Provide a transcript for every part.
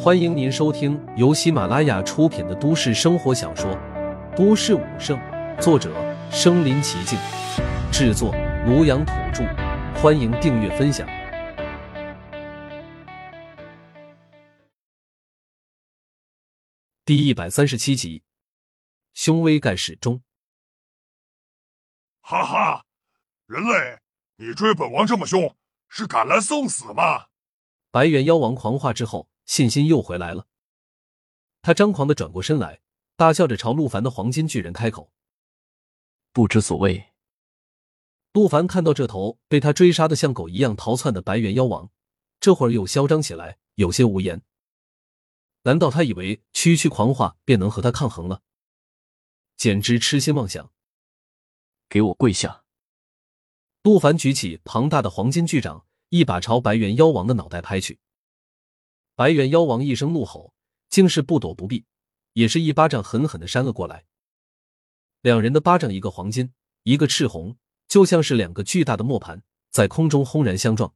欢迎您收听由喜马拉雅出品的都市生活小说《都市武圣》，作者：身临其境，制作：庐阳土著。欢迎订阅分享。第一百三十七集，凶威盖世中。哈哈，人类，你追本王这么凶，是赶来送死吗？白猿妖王狂化之后，信心又回来了。他张狂的转过身来，大笑着朝陆凡的黄金巨人开口：“不知所谓。”陆凡看到这头被他追杀的像狗一样逃窜的白猿妖王，这会儿又嚣张起来，有些无言。难道他以为区区狂化便能和他抗衡了？简直痴心妄想！给我跪下！陆凡举起庞大的黄金巨掌。一把朝白猿妖王的脑袋拍去，白猿妖王一声怒吼，竟是不躲不避，也是一巴掌狠狠的扇了过来。两人的巴掌，一个黄金，一个赤红，就像是两个巨大的磨盘，在空中轰然相撞。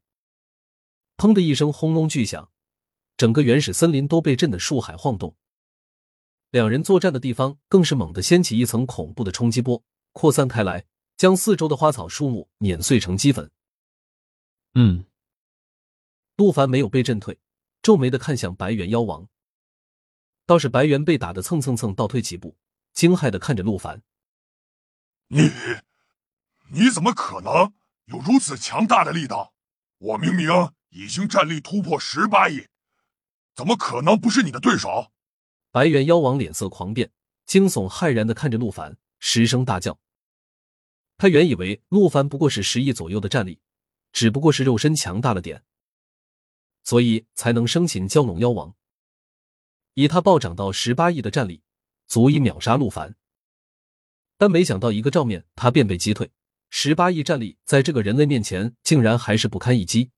砰的一声轰隆巨响，整个原始森林都被震得树海晃动。两人作战的地方更是猛地掀起一层恐怖的冲击波，扩散开来，将四周的花草树木碾碎成齑粉。嗯，陆凡没有被震退，皱眉的看向白猿妖王。倒是白猿被打得蹭蹭蹭倒退几步，惊骇的看着陆凡：“你，你怎么可能有如此强大的力道？我明明已经战力突破十八亿，怎么可能不是你的对手？”白猿妖王脸色狂变，惊悚骇然的看着陆凡，失声大叫。他原以为陆凡不过是十亿左右的战力。只不过是肉身强大了点，所以才能生擒蛟龙妖王。以他暴涨到十八亿的战力，足以秒杀陆凡。但没想到一个照面，他便被击退。十八亿战力在这个人类面前，竟然还是不堪一击。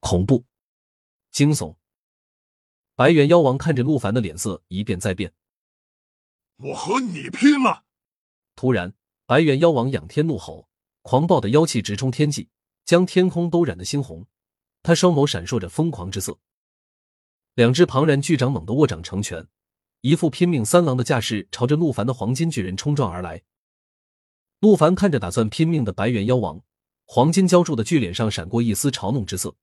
恐怖，惊悚。白猿妖王看着陆凡的脸色一变再变。我和你拼了！突然，白猿妖王仰天怒吼，狂暴的妖气直冲天际。将天空都染得猩红，他双眸闪烁着疯狂之色。两只庞然巨掌猛地握掌成拳，一副拼命三郎的架势，朝着陆凡的黄金巨人冲撞而来。陆凡看着打算拼命的白猿妖王，黄金浇筑的巨脸上闪过一丝嘲弄之色。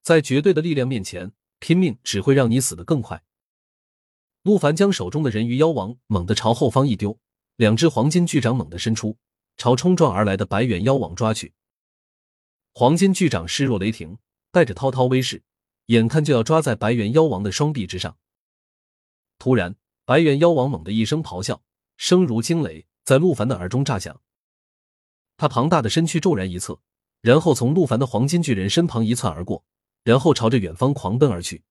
在绝对的力量面前，拼命只会让你死得更快。陆凡将手中的人鱼妖王猛地朝后方一丢，两只黄金巨掌猛地伸出，朝冲撞而来的白猿妖王抓去。黄金巨掌势若雷霆，带着滔滔威势，眼看就要抓在白猿妖王的双臂之上。突然，白猿妖王猛地一声咆哮，声如惊雷，在陆凡的耳中炸响。他庞大的身躯骤然一侧，然后从陆凡的黄金巨人身旁一窜而过，然后朝着远方狂奔而去。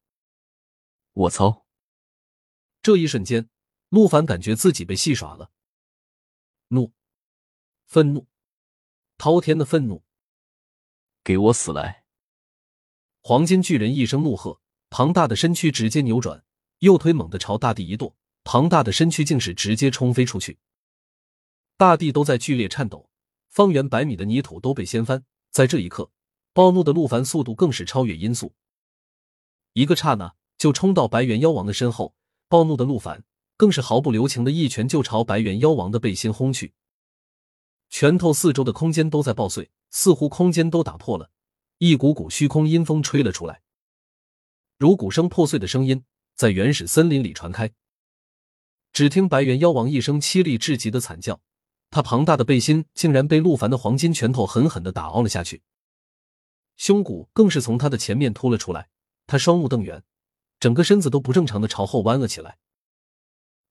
我操！这一瞬间，陆凡感觉自己被戏耍了，怒、愤怒、滔天的愤怒。给我死来！黄金巨人一声怒喝，庞大的身躯直接扭转，右腿猛地朝大地一跺，庞大的身躯竟是直接冲飞出去，大地都在剧烈颤抖，方圆百米的泥土都被掀翻。在这一刻，暴怒的陆凡速度更是超越音速，一个刹那就冲到白猿妖王的身后。暴怒的陆凡更是毫不留情的一拳就朝白猿妖王的背心轰去，拳头四周的空间都在爆碎。似乎空间都打破了，一股股虚空阴风吹了出来，如鼓声破碎的声音在原始森林里传开。只听白猿妖王一声凄厉至极的惨叫，他庞大的背心竟然被陆凡的黄金拳头狠狠的打凹了下去，胸骨更是从他的前面凸了出来。他双目瞪圆，整个身子都不正常的朝后弯了起来，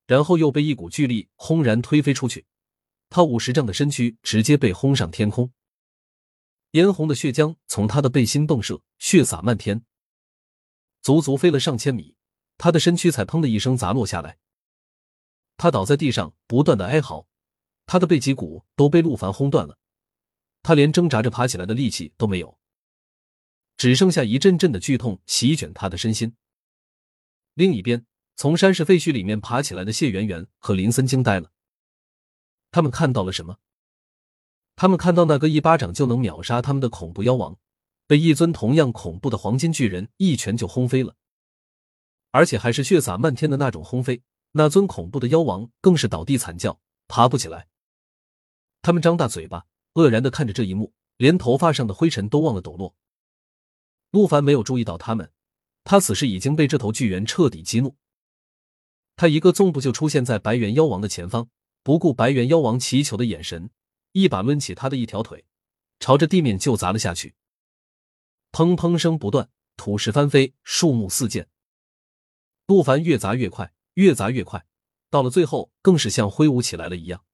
然后又被一股巨力轰然推飞出去，他五十丈的身躯直接被轰上天空。嫣红的血浆从他的背心迸射，血洒漫天，足足飞了上千米，他的身躯才砰的一声砸落下来。他倒在地上，不断的哀嚎，他的背脊骨都被陆凡轰断了，他连挣扎着爬起来的力气都没有，只剩下一阵阵的剧痛席卷他的身心。另一边，从山石废墟里面爬起来的谢圆圆和林森惊呆了，他们看到了什么？他们看到那个一巴掌就能秒杀他们的恐怖妖王，被一尊同样恐怖的黄金巨人一拳就轰飞了，而且还是血洒漫天的那种轰飞。那尊恐怖的妖王更是倒地惨叫，爬不起来。他们张大嘴巴，愕然的看着这一幕，连头发上的灰尘都忘了抖落。陆凡没有注意到他们，他此时已经被这头巨猿彻底激怒。他一个纵步就出现在白猿妖王的前方，不顾白猿妖王祈求的眼神，一把抡起他的一条腿，朝着地面就砸了下去。砰砰声不断，土石翻飞，树木四溅。陆凡越砸越快。越砸越快，到了最后更是像挥舞起来了一样。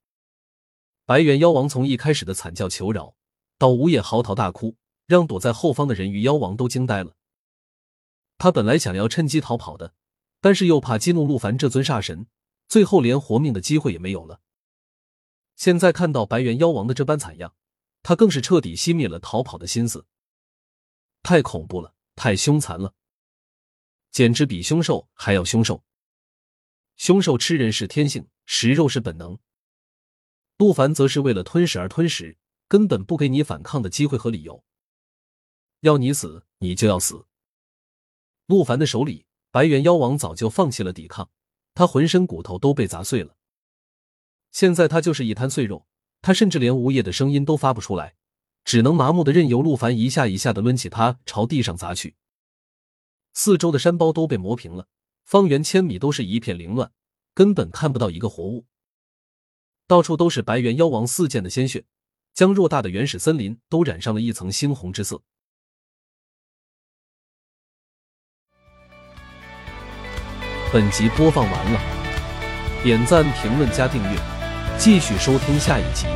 白猿妖王从一开始的惨叫求饶，到午夜嚎啕大哭，让躲在后方的人鱼妖王都惊呆了。他本来想要趁机逃跑的，但是又怕激怒陆凡这尊煞神，最后连活命的机会也没有了。现在看到白猿妖王的这般惨样，他更是彻底熄灭了逃跑的心思。太恐怖了，太凶残了，简直比凶兽还要凶兽。凶兽吃人是天性，食肉是本能。陆凡则是为了吞食而吞食，根本不给你反抗的机会和理由。要你死，你就要死。陆凡的手里，白猿妖王早就放弃了抵抗，他浑身骨头都被砸碎了。现在他就是一滩碎肉，他甚至连呜咽的声音都发不出来，只能麻木的任由陆凡一下一下的抡起他朝地上砸去。四周的山包都被磨平了。方圆千米都是一片凌乱，根本看不到一个活物。到处都是白猿妖王四溅的鲜血，将偌大的原始森林都染上了一层猩红之色。本集播放完了，点赞、评论、加订阅，继续收听下一集。